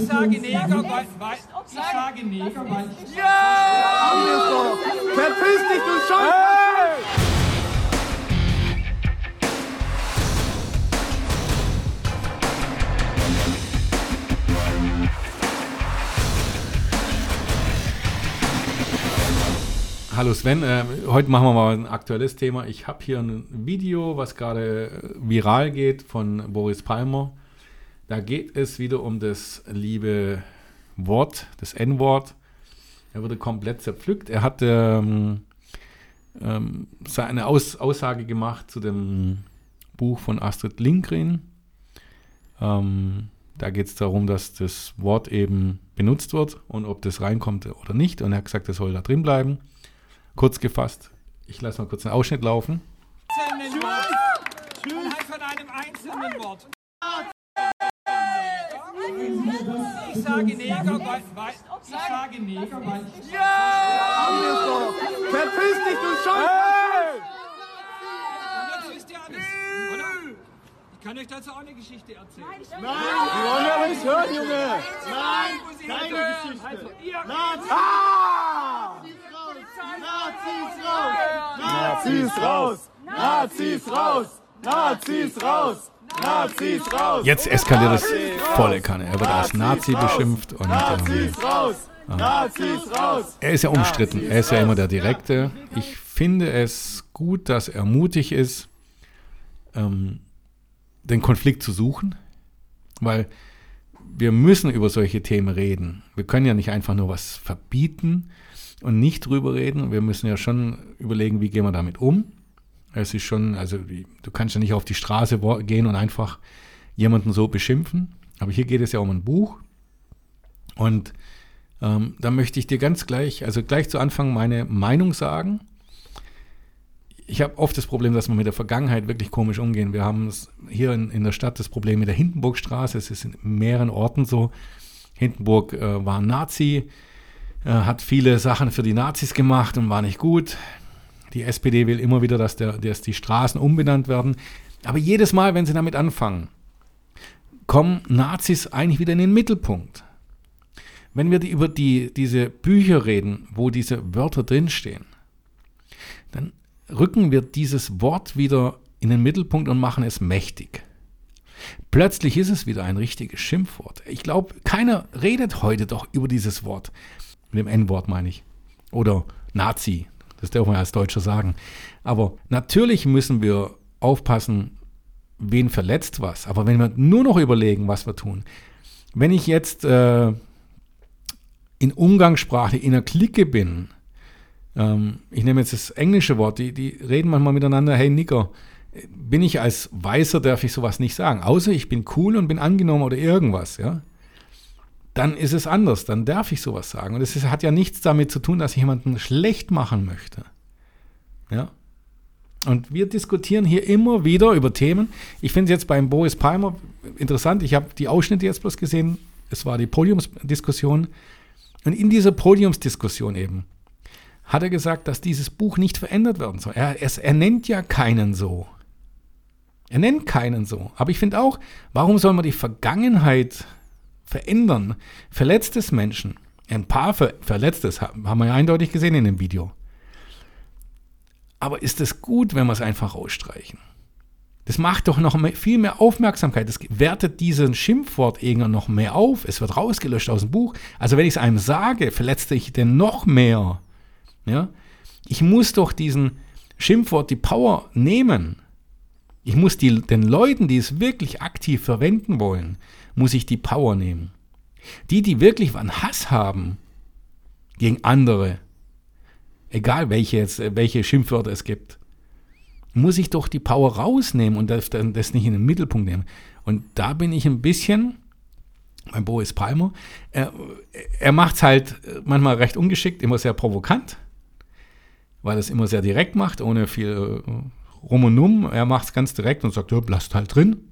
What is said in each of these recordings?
Ich sage Neger, weil, weil ich sage Neger, weil ich Ja! Verpiss dich, du Scheiße! Hallo Sven, äh, heute machen wir mal ein aktuelles Thema. Ich habe hier ein Video, was gerade viral geht von Boris Palmer. Da geht es wieder um das liebe Wort, das N-Wort. Er wurde komplett zerpflückt. Er hat ähm, ähm, seine Aus Aussage gemacht zu dem Buch von Astrid Lindgren. Ähm, da geht es darum, dass das Wort eben benutzt wird und ob das reinkommt oder nicht. Und er hat gesagt, das soll da drin bleiben. Kurz gefasst, ich lasse mal kurz einen Ausschnitt laufen. Wort. Anhand von einem einzelnen Wort. Ich sage Neger, weil, ich sage Neger, weil ich Ja! Verpiss dich, du Scheiße! Und jetzt wisst ihr alles, oder? Ich kann euch dazu auch eine Geschichte erzählen. Nein, die wollen wir nicht hören, Junge! Nein, keine. Geschichte! Also, ihr Nazis! Ah! Nazis raus! Nazis raus! Nazis raus! Nazis raus! Jetzt eskaliert es volle Kanne. Er wird als Nazi beschimpft und ähm, Nazis raus! Nazis raus! er ist ja umstritten. Er ist ja immer der Direkte. Ich finde es gut, dass er mutig ist, ähm, den Konflikt zu suchen, weil wir müssen über solche Themen reden. Wir können ja nicht einfach nur was verbieten und nicht drüber reden. Wir müssen ja schon überlegen, wie gehen wir damit um. Es ist schon, also du kannst ja nicht auf die Straße gehen und einfach jemanden so beschimpfen. Aber hier geht es ja um ein Buch. Und ähm, da möchte ich dir ganz gleich, also gleich zu Anfang meine Meinung sagen. Ich habe oft das Problem, dass wir mit der Vergangenheit wirklich komisch umgehen. Wir haben es hier in, in der Stadt das Problem mit der Hindenburgstraße. Es ist in mehreren Orten so. Hindenburg äh, war Nazi, äh, hat viele Sachen für die Nazis gemacht und war nicht gut. Die SPD will immer wieder, dass, der, dass die Straßen umbenannt werden. Aber jedes Mal, wenn sie damit anfangen, kommen Nazis eigentlich wieder in den Mittelpunkt. Wenn wir die, über die, diese Bücher reden, wo diese Wörter drinstehen, dann rücken wir dieses Wort wieder in den Mittelpunkt und machen es mächtig. Plötzlich ist es wieder ein richtiges Schimpfwort. Ich glaube, keiner redet heute doch über dieses Wort. Mit dem N-Wort meine ich. Oder Nazi. Das darf man ja als Deutscher sagen. Aber natürlich müssen wir aufpassen, wen verletzt was. Aber wenn wir nur noch überlegen, was wir tun. Wenn ich jetzt äh, in Umgangssprache in einer Clique bin, ähm, ich nehme jetzt das englische Wort, die, die reden manchmal miteinander, hey Nicker, bin ich als Weißer, darf ich sowas nicht sagen, außer ich bin cool und bin angenommen oder irgendwas, ja. Dann ist es anders, dann darf ich sowas sagen. Und es hat ja nichts damit zu tun, dass ich jemanden schlecht machen möchte. Ja. Und wir diskutieren hier immer wieder über Themen. Ich finde es jetzt beim Boris Palmer interessant. Ich habe die Ausschnitte jetzt bloß gesehen. Es war die Podiumsdiskussion. Und in dieser Podiumsdiskussion eben hat er gesagt, dass dieses Buch nicht verändert werden soll. Er, es, er nennt ja keinen so. Er nennt keinen so. Aber ich finde auch, warum soll man die Vergangenheit verändern? Verletztes Menschen, ein paar Ver Verletztes haben wir ja eindeutig gesehen in dem Video. Aber ist es gut, wenn wir es einfach ausstreichen? Das macht doch noch mehr, viel mehr Aufmerksamkeit. Das wertet diesen Schimpfwort irgendwann noch mehr auf. Es wird rausgelöscht aus dem Buch. Also wenn ich es einem sage, verletze ich den noch mehr. Ja? Ich muss doch diesen Schimpfwort die Power nehmen. Ich muss die, den Leuten, die es wirklich aktiv verwenden wollen, muss ich die Power nehmen. Die, die wirklich einen Hass haben gegen andere, egal welche, jetzt, welche Schimpfwörter es gibt, muss ich doch die Power rausnehmen und das, das nicht in den Mittelpunkt nehmen. Und da bin ich ein bisschen beim Boris Palmer. Er, er macht es halt manchmal recht ungeschickt, immer sehr provokant, weil er es immer sehr direkt macht, ohne viel äh, Rum und Um. Er macht es ganz direkt und sagt, ja, lasst halt drin.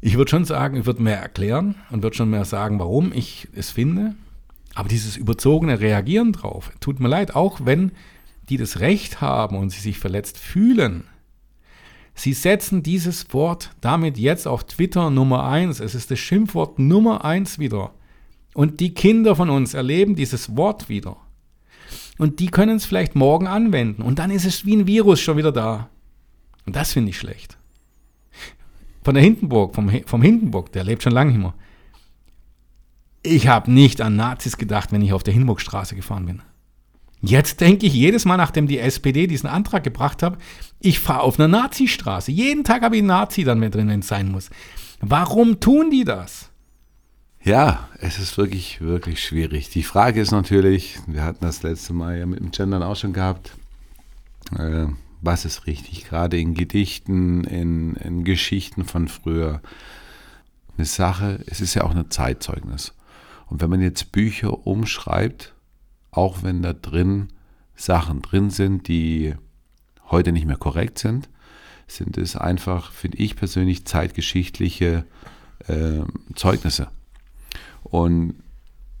Ich würde schon sagen, ich würde mehr erklären und würde schon mehr sagen, warum ich es finde. Aber dieses überzogene Reagieren drauf, tut mir leid, auch wenn die das Recht haben und sie sich verletzt fühlen, Sie setzen dieses Wort damit jetzt auf Twitter Nummer eins. Es ist das Schimpfwort Nummer eins wieder. Und die Kinder von uns erleben dieses Wort wieder. Und die können es vielleicht morgen anwenden. Und dann ist es wie ein Virus schon wieder da. Und das finde ich schlecht. Von der Hindenburg, vom, vom Hindenburg, der lebt schon lange immer. Ich habe nicht an Nazis gedacht, wenn ich auf der Hindenburgstraße gefahren bin. Jetzt denke ich jedes Mal, nachdem die SPD diesen Antrag gebracht hat, ich fahre auf einer Nazi-Straße. Jeden Tag habe ich einen Nazi dann mit drin, wenn es sein muss. Warum tun die das? Ja, es ist wirklich, wirklich schwierig. Die Frage ist natürlich, wir hatten das letzte Mal ja mit dem Gendern auch schon gehabt, äh, was ist richtig? Gerade in Gedichten, in, in Geschichten von früher. Eine Sache, es ist ja auch ein Zeitzeugnis. Und wenn man jetzt Bücher umschreibt, auch wenn da drin Sachen drin sind, die heute nicht mehr korrekt sind, sind es einfach, finde ich persönlich, zeitgeschichtliche äh, Zeugnisse. Und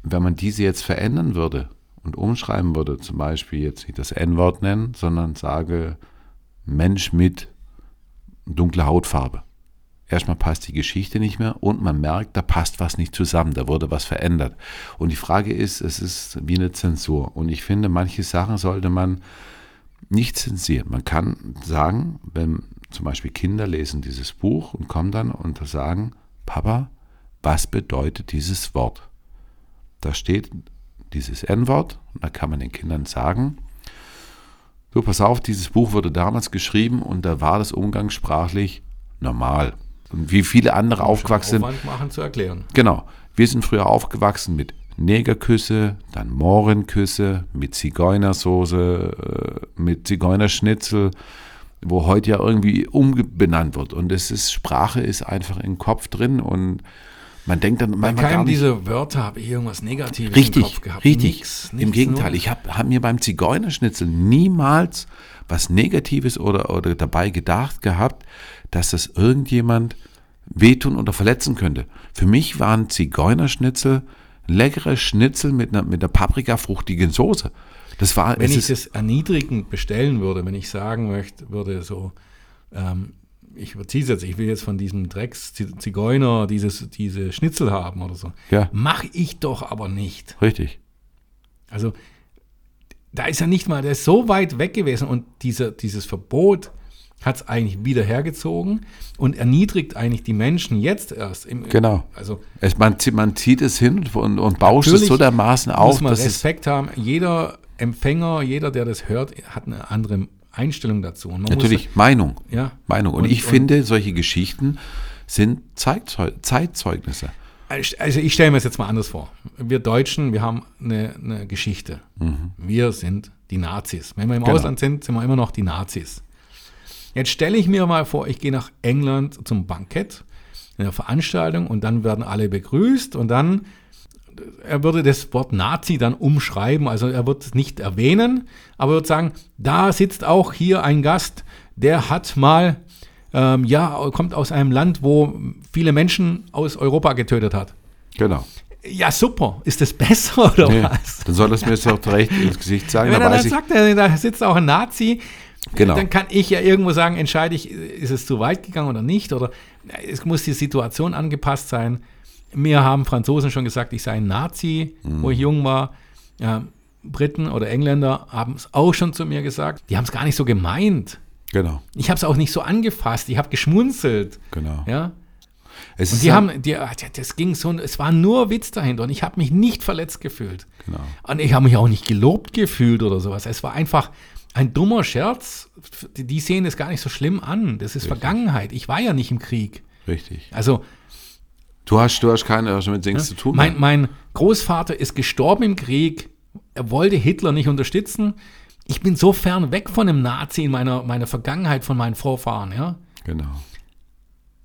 wenn man diese jetzt verändern würde und umschreiben würde, zum Beispiel jetzt nicht das N-Wort nennen, sondern sage Mensch mit dunkler Hautfarbe, erstmal passt die Geschichte nicht mehr und man merkt, da passt was nicht zusammen, da wurde was verändert. Und die Frage ist, es ist wie eine Zensur. Und ich finde, manche Sachen sollte man nicht zensieren. Man kann sagen, wenn zum Beispiel Kinder lesen dieses Buch und kommen dann und sagen, Papa, was bedeutet dieses Wort? Da steht dieses N-Wort und da kann man den Kindern sagen, du pass auf, dieses Buch wurde damals geschrieben und da war das umgangssprachlich normal. Und wie viele andere aufgewachsen sind. machen zu erklären. Genau. Wir sind früher aufgewachsen mit Negerküsse, dann Mohrenküsse, mit Zigeunersoße, äh, mit Zigeunerschnitzel, wo heute ja irgendwie umbenannt wird. Und es ist, Sprache ist einfach im Kopf drin und man denkt dann manchmal Bei keinem dieser Wörter habe ich irgendwas Negatives richtig, im Kopf gehabt. Richtig, nichts, nichts Im Gegenteil, ich habe hab mir beim Zigeunerschnitzel niemals was Negatives oder, oder dabei gedacht gehabt, dass das irgendjemand wehtun oder verletzen könnte. Für mich waren Zigeunerschnitzel leckere Schnitzel mit einer, mit einer paprikafruchtigen Soße. Das war, wenn ich das erniedrigend bestellen würde, wenn ich sagen möchte, würde so, ähm, ich überziehe es jetzt, ich will jetzt von diesem Drecks-Zigeuner dieses, diese Schnitzel haben oder so. Ja. Mache ich doch aber nicht. Richtig. Also, da ist ja nicht mal, der ist so weit weg gewesen und dieser, dieses Verbot hat es eigentlich wieder hergezogen und erniedrigt eigentlich die Menschen jetzt erst. Im, genau. Also es, man, man zieht es hin und, und bauscht es so dermaßen auf. Muss man Respekt haben. Jeder Empfänger, jeder, der das hört, hat eine andere Einstellung dazu. Natürlich, muss, Meinung. Ja. Meinung. Und, und ich und, finde, solche Geschichten sind Zeitzeug Zeitzeugnisse. Also ich stelle mir es jetzt mal anders vor. Wir Deutschen, wir haben eine, eine Geschichte. Mhm. Wir sind die Nazis. Wenn wir im genau. Ausland sind, sind wir immer noch die Nazis. Jetzt stelle ich mir mal vor, ich gehe nach England zum Bankett, in einer Veranstaltung und dann werden alle begrüßt und dann er würde das Wort Nazi dann umschreiben, also er wird es nicht erwähnen, aber er wird sagen, da sitzt auch hier ein Gast, der hat mal, ähm, ja, kommt aus einem Land, wo viele Menschen aus Europa getötet hat. Genau. Ja, super. Ist das besser oder nee, was? Dann soll das mir jetzt auch direkt ins Gesicht sagen. Wenn er dann sagt, da sitzt auch ein Nazi, genau. dann kann ich ja irgendwo sagen, entscheide ich, ist es zu weit gegangen oder nicht? Oder es muss die Situation angepasst sein. Mir haben Franzosen schon gesagt, ich sei ein Nazi, mhm. wo ich jung war. Ja, Briten oder Engländer haben es auch schon zu mir gesagt. Die haben es gar nicht so gemeint. Genau. Ich habe es auch nicht so angefasst. Ich habe geschmunzelt. Genau. Ja. Es und die haben, die, das ging so, es war nur Witz dahinter und ich habe mich nicht verletzt gefühlt. Genau. Und ich habe mich auch nicht gelobt gefühlt oder sowas. Es war einfach ein dummer Scherz. Die sehen es gar nicht so schlimm an. Das ist Richtig. Vergangenheit. Ich war ja nicht im Krieg. Richtig. Also Du hast, du hast keine was mit Dings ja? zu tun. Mein, mein Großvater ist gestorben im Krieg. Er wollte Hitler nicht unterstützen. Ich bin so fern weg von einem Nazi in meiner, meiner Vergangenheit von meinen Vorfahren, ja. Genau.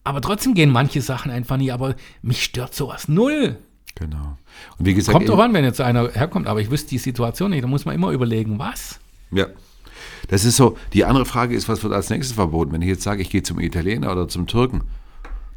Aber trotzdem gehen manche Sachen einfach nie, aber mich stört sowas null. Genau. Und wie gesagt. Kommt doch an, wenn jetzt einer herkommt, aber ich wüsste die Situation nicht. Da muss man immer überlegen, was. Ja. Das ist so, die andere Frage ist, was wird als nächstes verboten? Wenn ich jetzt sage, ich gehe zum Italiener oder zum Türken,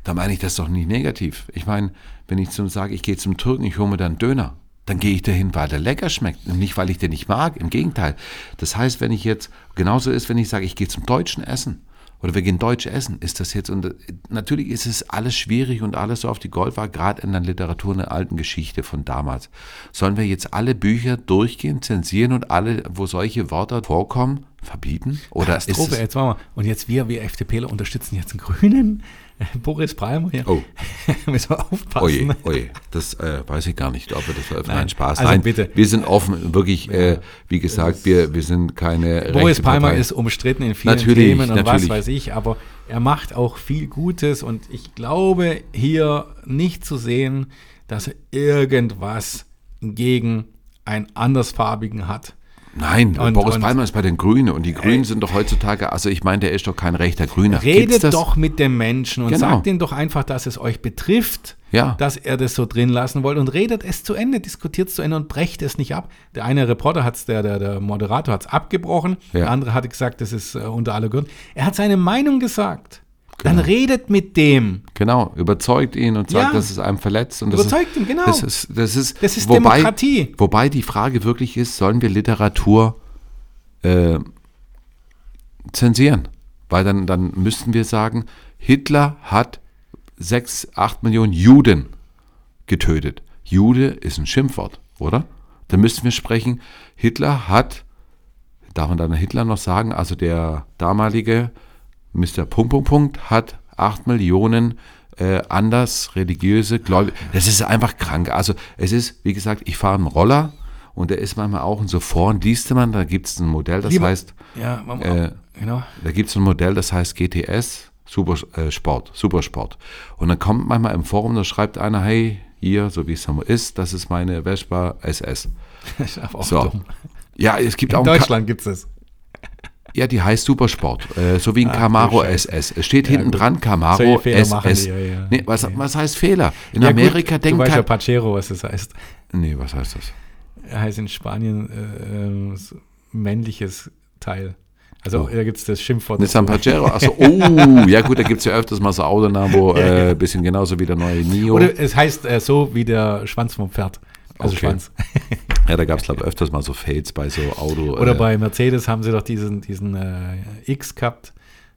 da meine ich das doch nicht negativ. Ich meine, wenn ich zum sage, ich gehe zum Türken, ich hole mir dann Döner, dann gehe ich dahin, weil der lecker schmeckt und nicht, weil ich den nicht mag. Im Gegenteil. Das heißt, wenn ich jetzt, genauso ist, wenn ich sage, ich gehe zum deutschen Essen, oder wir gehen Deutsch essen. Ist das jetzt, und äh, natürlich ist es alles schwierig und alles so auf die Gold war, gerade in der Literatur, in der alten Geschichte von damals. Sollen wir jetzt alle Bücher durchgehen, zensieren und alle, wo solche Worte vorkommen, verbieten? Oder ist es, jetzt machen wir. Und jetzt wir, wir FDPler unterstützen jetzt den Grünen. Boris Palmer hier. Oh. Müssen wir aufpassen. Oje, oje, das äh, weiß ich gar nicht, ob wir das veröffentlichen. Nein, Nein, Spaß. also Nein, bitte. wir sind offen, wirklich, äh, wie gesagt, wir, wir sind keine Boris Palmer Partei. ist umstritten in vielen Natürlich, Themen und was natürlich. weiß ich, aber er macht auch viel Gutes und ich glaube hier nicht zu sehen, dass er irgendwas gegen einen andersfarbigen hat. Nein, Und- Boris und- Palmer ist bei den Grünen und die Grünen sind doch heutzutage, also ich meine, der ist doch kein rechter Grüner. Redet doch mit dem Menschen und Genau. sagt ihm doch einfach, dass es euch betrifft, Ja. dass er das so drin lassen wollt und redet es zu Ende, diskutiert es zu Ende und brecht es nicht ab. Der eine Reporter hat es, der, der, der Moderator hat es abgebrochen, Ja. der andere hat gesagt, das ist äh, unter aller Grund. Er hat seine Meinung gesagt. Dann redet mit dem. Genau, überzeugt ihn und sagt, Ja. dass es einem verletzt. Und das Überzeugt ist, ihn, genau. Das ist, das ist, Das ist wobei, Demokratie. Wobei die Frage wirklich ist, sollen wir Literatur äh, zensieren? Weil dann, dann müssten wir sagen, Hitler hat sechs, acht Millionen Juden getötet. Jude ist ein Schimpfwort, oder? Dann müssten wir sprechen, Hitler hat, darf man dann Hitler noch sagen, also der damalige Mr. Punkt, Punkt, Punkt hat 8 Millionen äh, anders religiöse Gläubige. Das ist einfach krank. Also es ist, wie gesagt, ich fahre einen Roller und der ist manchmal auch in so vor und liest man, da gibt es ein Modell, das Lieber- heißt, Ja, man, Äh, genau. da gibt es ein Modell, das heißt GTS, Super, äh, Sport, Supersport. Und dann kommt manchmal im Forum, da schreibt einer, hey, hier, so wie es ist, das ist meine Vespa SS. Das ist auch So. dumm. Ja, es gibt In auch Ka- Deutschland gibt es. Ja, die heißt Supersport, äh, so wie ein Camaro du Scheiße. SS. Es steht Ja, hinten gut. dran Camaro SS. die, ja, ja. Nee, was, was heißt Fehler? In Amerika gut, denkt du weißt ja. Pachero, was das heißt. Nee, was heißt das? Er heißt in Spanien äh, äh, so männliches Teil. Also Oh. da gibt es das Schimpfwort. Nissan. Pajero, achso, oh, ja gut, da gibt es ja öfters mal so Autonamen, wo äh, bisschen genauso wie der neue Nio. Oder es heißt äh, so wie der Schwanz vom Pferd. Also Okay. Schwanz. ja, da gab es glaube ich öfters mal so Fails bei so Auto. Oder äh, bei Mercedes haben sie doch diesen, diesen äh, X gehabt.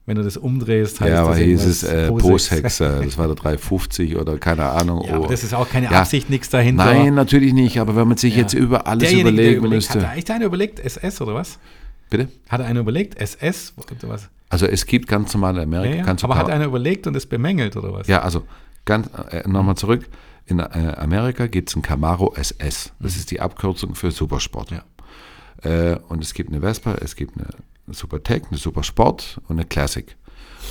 Wenn du das umdrehst, heißt Ja, aber das hieß es äh, Posex. Das war der 350 oder keine Ahnung. Ja, oh. das ist auch keine Ja. Absicht, nichts dahinter. Nein, natürlich nicht, aber wenn man sich Ja. jetzt über alles Derjenige, der überlegen überlegt, müsste. Hat da echt einer überlegt, SS oder was? Bitte? Hat er einer überlegt, SS oder was? Also es gibt ganz normale Amerika. Ja, Aber hat einer überlegt und es bemängelt oder was? Ja, also ganz äh, nochmal zurück. In äh, Amerika gibt es ein Camaro SS. Das ist die Abkürzung für Supersport. Ja. Äh, und es gibt eine Vespa, es gibt eine Supertech, eine Supersport und eine Classic.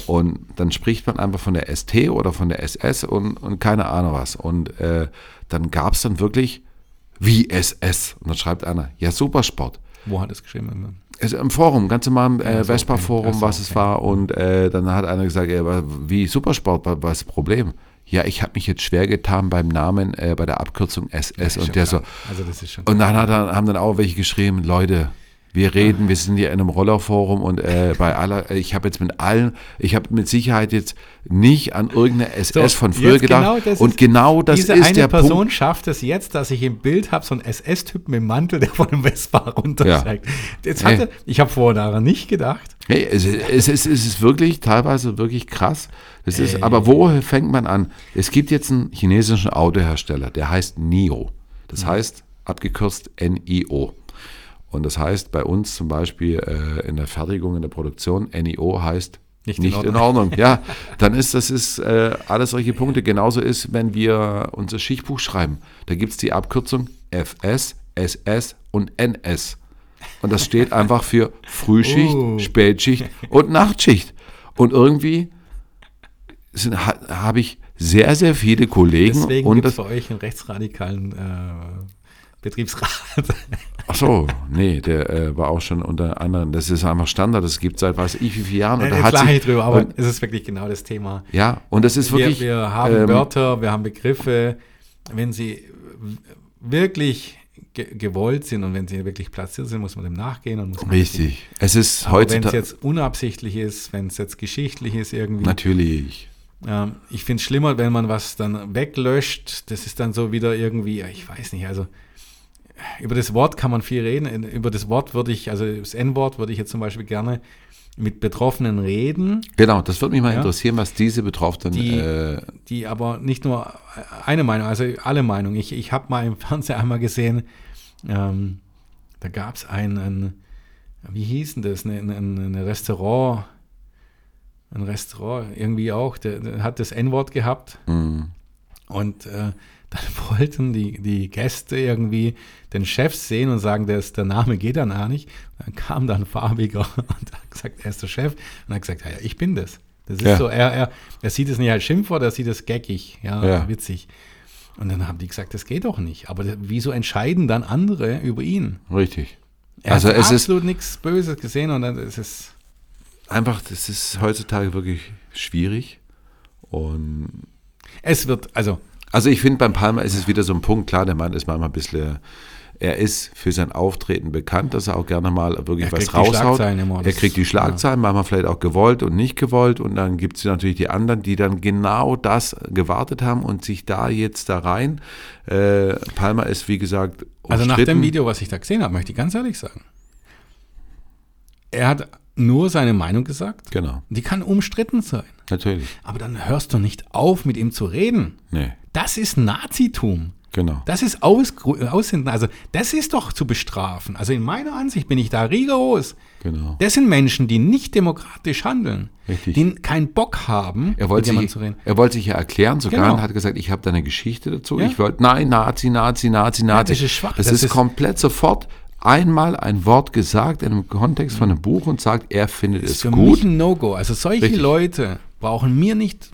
Und dann spricht man einfach von der ST oder von der SS und, und keine Ahnung was. Und äh, dann gab es dann wirklich wie SS. Und dann schreibt einer, ja, Supersport. Wo hat es geschrieben? Es im Forum, ganz normal im äh, Vespa-Forum, was es war. Und äh, dann hat einer gesagt, aber wie Supersport, wa- was ist das Problem? Ja, ich habe mich jetzt schwer getan beim Namen, äh, bei der Abkürzung SS. Schon und der so. Also das ist schon und dann hat haben dann auch welche geschrieben, Leute, wir reden, wir sind hier in einem Rollerforum und äh, bei aller, ich habe jetzt mit allen, ich habe mit Sicherheit jetzt nicht an irgendeine SS So, von früher gedacht. genau das und ist- genau das Diese ist eine der Person Punkt. schafft es jetzt, dass ich im Bild habe, so einen SS-Typen im Mantel, der von dem Vespa runtersteigt. Jetzt hatte, Hey. ich habe vorher daran nicht gedacht. Hey, es, ist- es, ist, es ist wirklich teilweise wirklich krass. Das ist, Ey. aber wo fängt man an? Es gibt jetzt einen chinesischen Autohersteller, der heißt NIO. Das Mhm. heißt abgekürzt NIO. Und das heißt bei uns zum Beispiel äh, in der Fertigung, in der Produktion, NIO heißt Nicht nicht, in in, Ordnung. Ordnung. Ja, dann ist das ist äh, alles solche Punkte. Genauso ist, wenn wir unser Schichtbuch schreiben. Da gibt es die Abkürzung FS, SS und NS. Und das steht einfach für Frühschicht, Oh. Spätschicht und Nachtschicht. Und irgendwie ha, habe ich sehr, sehr viele Kollegen Deswegen gibt es bei euch einen rechtsradikalen äh, Betriebsrat. Ach so, nee, der äh, war auch schon unter anderem, das ist einfach Standard, das gibt seit weiß ich wie vielen Jahren. Und da ich drüber, aber und, es ist wirklich genau das Thema. ja, und das ist Wir, wirklich, wir haben ähm, Wörter, wir haben Begriffe, wenn sie wirklich ge gewollt sind und wenn sie wirklich platziert sind, muss man dem nachgehen und muss man richtig. Es ist Aber wenn es heutzutage, jetzt unabsichtlich ist, wenn es jetzt geschichtlich ist irgendwie, natürlich, ähm, ich finde es schlimmer, wenn man was dann weglöscht. Das ist dann so wieder irgendwie, ich weiß nicht, also über das Wort kann man viel reden. Über das Wort würde ich, also das N-Wort würde ich jetzt zum Beispiel gerne mit Betroffenen reden, Genau, das würde mich mal Ja. interessieren, was diese Betroffenen. Die- äh, die aber nicht nur eine Meinung, also alle Meinungen. Ich, ich habe mal im Fernsehen einmal gesehen, ähm, da gab es ein, ein, wie hieß denn das, ein, ein, ein Restaurant, ein Restaurant irgendwie auch, der, der hat das N-Wort gehabt mh, und äh, dann wollten die, die Gäste irgendwie den Chef sehen und sagen, der, ist, der Name geht dann auch nicht. Dann kam dann Farbiger und hat gesagt, er ist der Chef und hat gesagt, ja, ja, ich bin das. Das ist Ja. so, er, er, er sieht es nicht als Schimpfwort, er sieht es geckig, ja, Ja. witzig. Und dann haben die gesagt, das geht doch nicht. Aber wieso entscheiden dann andere über ihn? richtig. Er Also hat es ist- absolut nichts Böses gesehen und dann ist es. Einfach, das ist heutzutage wirklich schwierig. Und Es wird, also also ich finde, beim Palmer ist es wieder so ein Punkt, klar, der Mann ist manchmal ein bisschen, er ist für sein Auftreten bekannt, dass er auch gerne mal wirklich Er was kriegt die raushaut. Er kriegt die Schlagzeilen, manchmal vielleicht auch gewollt und nicht gewollt. Und dann gibt es natürlich die anderen, die dann genau das gewartet haben und sich da jetzt da rein. Äh, Palmer ist, wie gesagt, Also nach umstritten. dem Video, was ich da gesehen habe, möchte ich ganz ehrlich sagen. Er hat nur seine Meinung gesagt. Genau, Die kann umstritten sein. natürlich. Aber dann hörst du nicht auf, mit ihm zu reden. Nee, Das ist Nazitum. genau. Das ist Aus Aussenden. Also das ist doch zu bestrafen. Also in meiner Ansicht bin ich da rigoros. Genau. Das sind Menschen, die nicht demokratisch handeln. Richtig. Die keinen Bock haben, Er wollte, jemandem sich, zu reden. er wollte sich ja erklären sogar Genau. und hat gesagt, ich habe da eine Geschichte dazu. Ja. Ich wollte, nein, Nazi, Nazi, Nazi, Nazi. das ist schwach. Das, Das ist, ist- komplett sofort einmal ein Wort gesagt in einem Kontext von einem Buch und sagt, er findet es Für gut. mich ein No-Go. Also solche Richtig. Leute brauchen mir nicht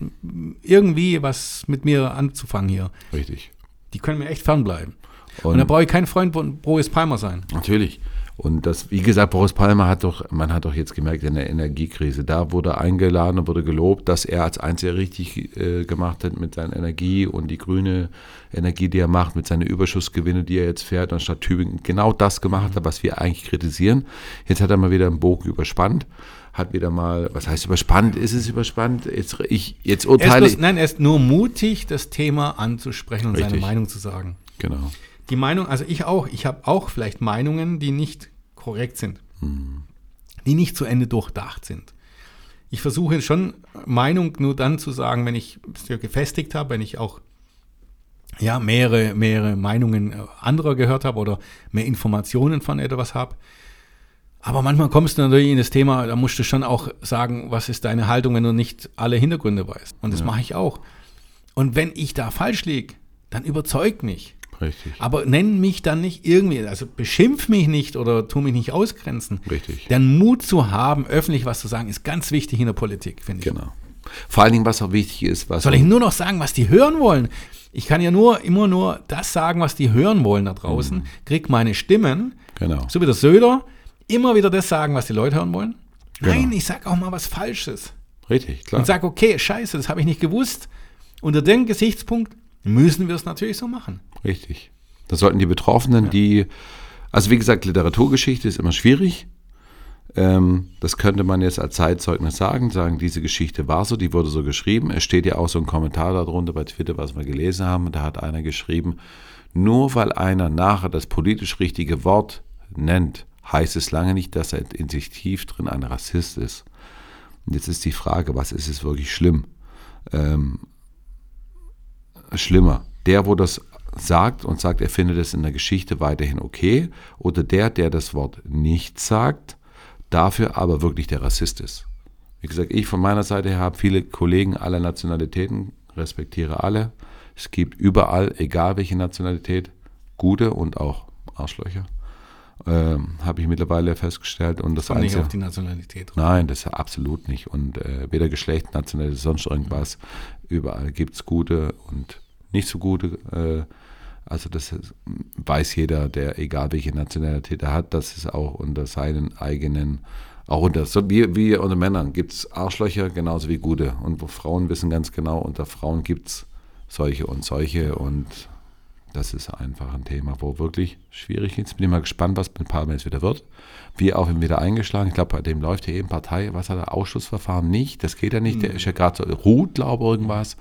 irgendwie was mit mir anzufangen hier. Richtig. Die können mir echt fernbleiben. Und, Und- da brauche ich kein Freund von Boris Palmer sein. Natürlich. Und das, wie gesagt, Boris Palmer hat doch, man hat doch jetzt gemerkt, in der Energiekrise, da wurde eingeladen und wurde gelobt, dass er als einziger richtig äh, gemacht hat mit seiner Energie und die grüne Energie, die er macht, mit seinen Überschussgewinne, die er jetzt fährt, anstatt Tübingen genau das gemacht hat, was wir eigentlich kritisieren. Jetzt hat er mal wieder einen Bogen überspannt, hat wieder mal, was heißt überspannt? Ist es überspannt? Jetzt, ich, jetzt ist urteile bloß, nein, er ist nur mutig, das Thema anzusprechen und seine Richtig. Meinung zu sagen. Genau. Die Meinung, also ich auch, ich habe auch vielleicht Meinungen, die nicht korrekt sind, die nicht zu Ende durchdacht sind. Ich versuche schon Meinung nur dann zu sagen, wenn ich es gefestigt habe, wenn ich auch ja, mehrere, mehrere Meinungen äh, anderer gehört habe oder mehr Informationen von etwas habe. Aber manchmal kommst du natürlich in das Thema, da musst du schon auch sagen, was ist deine Haltung, wenn du nicht alle Hintergründe weißt. Und das mache ich auch. Und wenn ich da falsch liege, dann überzeug mich. Richtig. Aber nenn mich dann nicht irgendwie, also beschimpf mich nicht oder tu mich nicht ausgrenzen. Richtig. Den Mut zu haben, öffentlich was zu sagen, ist ganz wichtig in der Politik, finde ich. Genau. Vor allen Dingen, was auch wichtig ist, was Soll ich nur noch sagen, was die hören wollen? Ich kann ja nur immer nur das sagen, was die hören wollen da draußen. Krieg meine Stimmen, Genau. so wie der Söder, immer wieder das sagen, was die Leute hören wollen. Genau. Nein, ich sag auch mal was Falsches. Richtig, klar. Und sag, okay, scheiße, das habe ich nicht gewusst. Unter dem Gesichtspunkt müssen wir es natürlich so machen. Richtig. Das sollten die Betroffenen, die, also wie gesagt, Literaturgeschichte ist immer schwierig. Ähm, das könnte man jetzt als Zeitzeugnis sagen, sagen, diese Geschichte war so, die wurde so geschrieben. Es steht ja auch so ein Kommentar darunter bei Twitter, was wir gelesen haben. Da hat einer geschrieben, nur weil einer nachher das politisch richtige Wort nennt, heißt es lange nicht, dass er in sich tief drin ein Rassist ist. Und jetzt ist die Frage, was ist es wirklich schlimm? Ähm, schlimmer? Der, wo das sagt und sagt, er findet es in der Geschichte weiterhin okay, oder der, der das Wort nicht sagt, dafür aber wirklich der Rassist ist. Wie gesagt, ich von meiner Seite her habe viele Kollegen aller Nationalitäten, respektiere alle. Es gibt überall, egal welche Nationalität, gute und auch Arschlöcher. Ähm, habe ich mittlerweile festgestellt. Und das nicht Einzige, auf die Nationalität. drauf. Nein, das ist absolut nicht. Und äh, weder Geschlecht, Nationalität, sonst irgendwas. Überall gibt es gute und nicht so gute. Äh, also das weiß jeder, der egal welche Nationalität er hat, das ist auch unter seinen eigenen, auch unter, so wie, wie unter Männern gibt es Arschlöcher genauso wie gute. Und wo Frauen wissen ganz genau, unter Frauen gibt es solche und solche und das ist einfach ein Thema, wo wirklich schwierig ist. Bin ich mal gespannt, was mit Palmer jetzt wieder wird. Wie auch ihn wieder eingeschlagen. Ich glaube, bei dem läuft ja eben Partei, was hat er, Ausschussverfahren nicht. Das geht ja nicht. Der ist ja gerade so, ruht, glaube ich, irgendwas.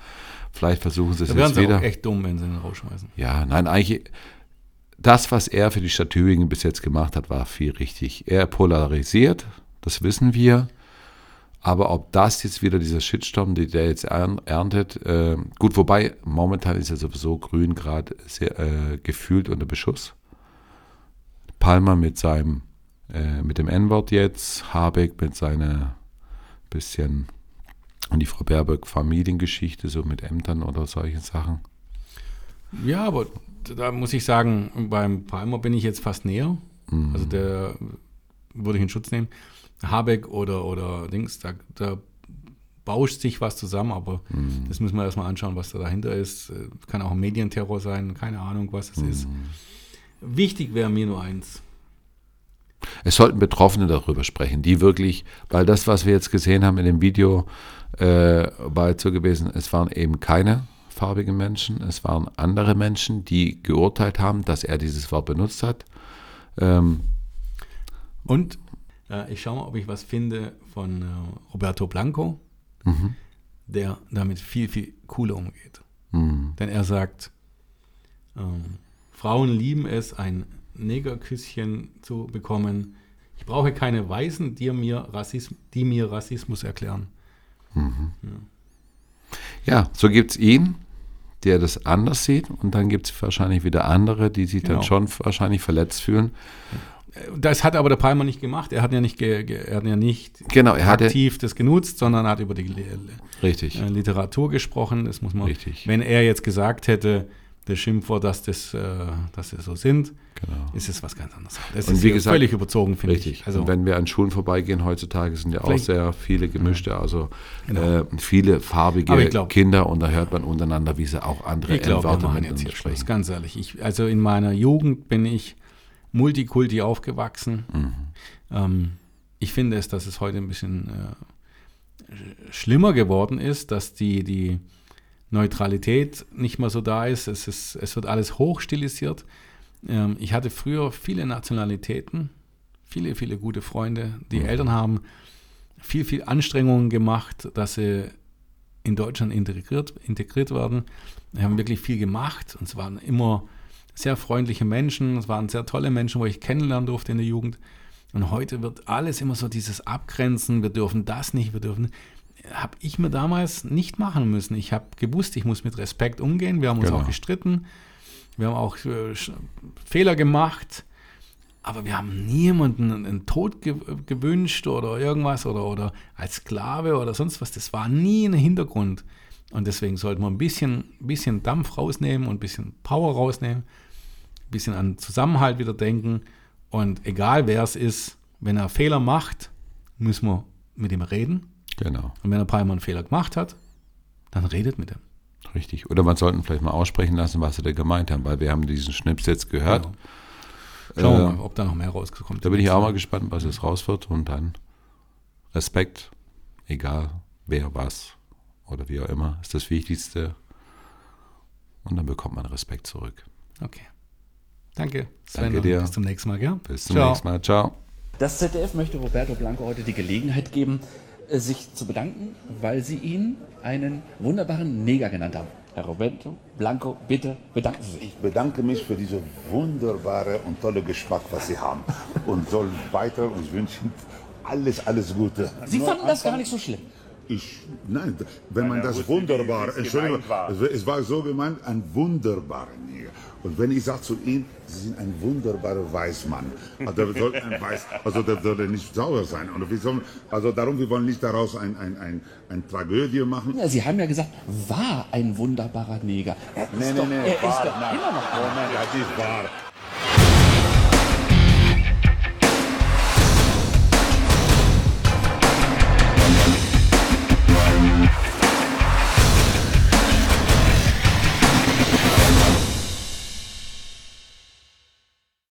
Vielleicht versuchen sie es jetzt wieder. auch echt dumm, wenn sie ihn rausschmeißen. Ja, nein, eigentlich, das, was er für die Stadt Tübingen bis jetzt gemacht hat, war viel richtig. Er polarisiert, das wissen wir. Aber ob das jetzt wieder dieser Shitstorm, den der jetzt erntet, äh, gut, wobei momentan ist ja sowieso Grün gerade äh, gefühlt unter Beschuss. Palmer mit seinem, äh, mit dem N-Wort jetzt, Habeck mit seiner bisschen und die Frau Baerbock Familiengeschichte, so mit Ämtern oder solchen Sachen. Ja, aber da muss ich sagen, beim Palmer bin ich jetzt fast näher. Mhm. Also der würde ich in Schutz nehmen. Habeck oder, oder Dings, da, da bauscht sich was zusammen, aber Mhm. das müssen wir erstmal anschauen, was da dahinter ist. Kann auch ein Medienterror sein, keine Ahnung, was es ist. Mhm. Wichtig wäre mir nur eins. Es sollten Betroffene darüber sprechen, die wirklich, weil das, was wir jetzt gesehen haben in dem Video, äh, so gewesen, es waren eben keine farbigen Menschen, es waren andere Menschen, die geurteilt haben, dass er dieses Wort benutzt hat. Ähm, Und äh, ich schaue mal, ob ich was finde von äh, Roberto Blanco, Mhm. der damit viel, viel cooler umgeht. mh, Denn er sagt, ähm, Frauen lieben es, ein Negerküsschen zu bekommen. Ich brauche keine Weißen, die mir, Rassism die mir Rassismus erklären. Ja, so gibt es ihn, der das anders sieht, und dann gibt es wahrscheinlich wieder andere, die sich Genau. dann schon wahrscheinlich verletzt fühlen. Das hat aber der Palmer nicht gemacht. Er hat ja nicht, ge, ge, er hat ja nicht Genau, er hatte, aktiv das genutzt, sondern hat über die richtig, äh, Literatur gesprochen. Das muss man. Richtig. Wenn er jetzt gesagt hätte, das Schimpfwort, dass das, äh, dass das so sind, genau. ist es was ganz anderes. Das Und ist wie gesagt- völlig überzogen, finde Richtig. ich. Also, und wenn wir an Schulen vorbeigehen heutzutage, sind ja auch sehr viele gemischte, also Genau. äh, viele farbige glaub- Kinder und da hört man untereinander, wie sie auch andere miteinander hier sprechen. ganz ehrlich. Ich, also in meiner Jugend bin ich Multikulti aufgewachsen. Mhm. Ähm, ich finde es, dass es heute ein bisschen äh, sch- schlimmer geworden ist, dass die, die Neutralität nicht mehr so da ist. Es, ist, es wird alles hochstilisiert. Ähm, ich hatte früher viele Nationalitäten, viele, viele gute Freunde. Die Mhm. Eltern haben viel, viel Anstrengungen gemacht, dass sie in Deutschland integriert, integriert werden. Wir haben wirklich viel gemacht und es waren immer sehr freundliche Menschen, es waren sehr tolle Menschen, wo ich kennenlernen durfte in der Jugend. Und heute wird alles immer so dieses Abgrenzen, wir dürfen das nicht, wir dürfen. Habe ich mir damals nicht machen müssen. Ich habe gewusst, ich muss mit Respekt umgehen. Wir haben uns Genau. auch gestritten. Wir haben auch äh, Fehler gemacht. Aber wir haben niemanden einen Tod ge gewünscht oder irgendwas oder, oder als Sklave oder sonst was. Das war nie ein Hintergrund. Und deswegen sollten wir ein bisschen, bisschen Dampf rausnehmen und ein bisschen Power rausnehmen, ein bisschen an Zusammenhalt wieder denken. Und egal wer es ist, wenn er Fehler macht, müssen wir mit ihm reden. Genau, Und wenn er Palmer einen Fehler gemacht hat, dann redet mit ihm. richtig. Oder man sollte vielleicht mal aussprechen lassen, was sie da gemeint haben, weil wir haben diesen Schnips jetzt gehört. Genau. Schauen wir Äh, mal, ob da noch mehr rauskommt. Da bin ich auch mal gespannt, was jetzt raus wird und dann Respekt, egal wer was oder wie auch immer, ist das Wichtigste. Und dann bekommt man Respekt zurück. Okay. Danke. Sven, Danke dir. Bis zum nächsten Mal, gell? Bis zum Ciao. nächsten Mal. Ciao. Das ZDF möchte Roberto Blanco heute die Gelegenheit geben, sich zu bedanken, weil sie ihn einen wunderbaren Neger genannt haben. Herr Roberto Blanco, bitte bedanken Sie sich. Ich bedanke mich für diese wunderbare und tolle Geschmack, was Sie haben. Und soll weiter und ich wünsche Ihnen alles, alles Gute. Sie fanden das gar nicht so schlimm. Ich, nein, wenn man das wunderbar, Entschuldigung, es war so gemeint, ein wunderbarer Neger. Und wenn ich sage zu ihm, Sie sind ein wunderbarer Weißmann, also der soll ein Weiß, also der soll er nicht sauer sein. Und wir sollen, also darum, wir wollen nicht daraus ein, ein, ein, ein Tragödie machen. Ja, Sie haben ja gesagt, war ein wunderbarer Neger. Er ist Nee, nee, doch, nee, er ist wahr, doch nein. immer noch Moment, das ist wahr.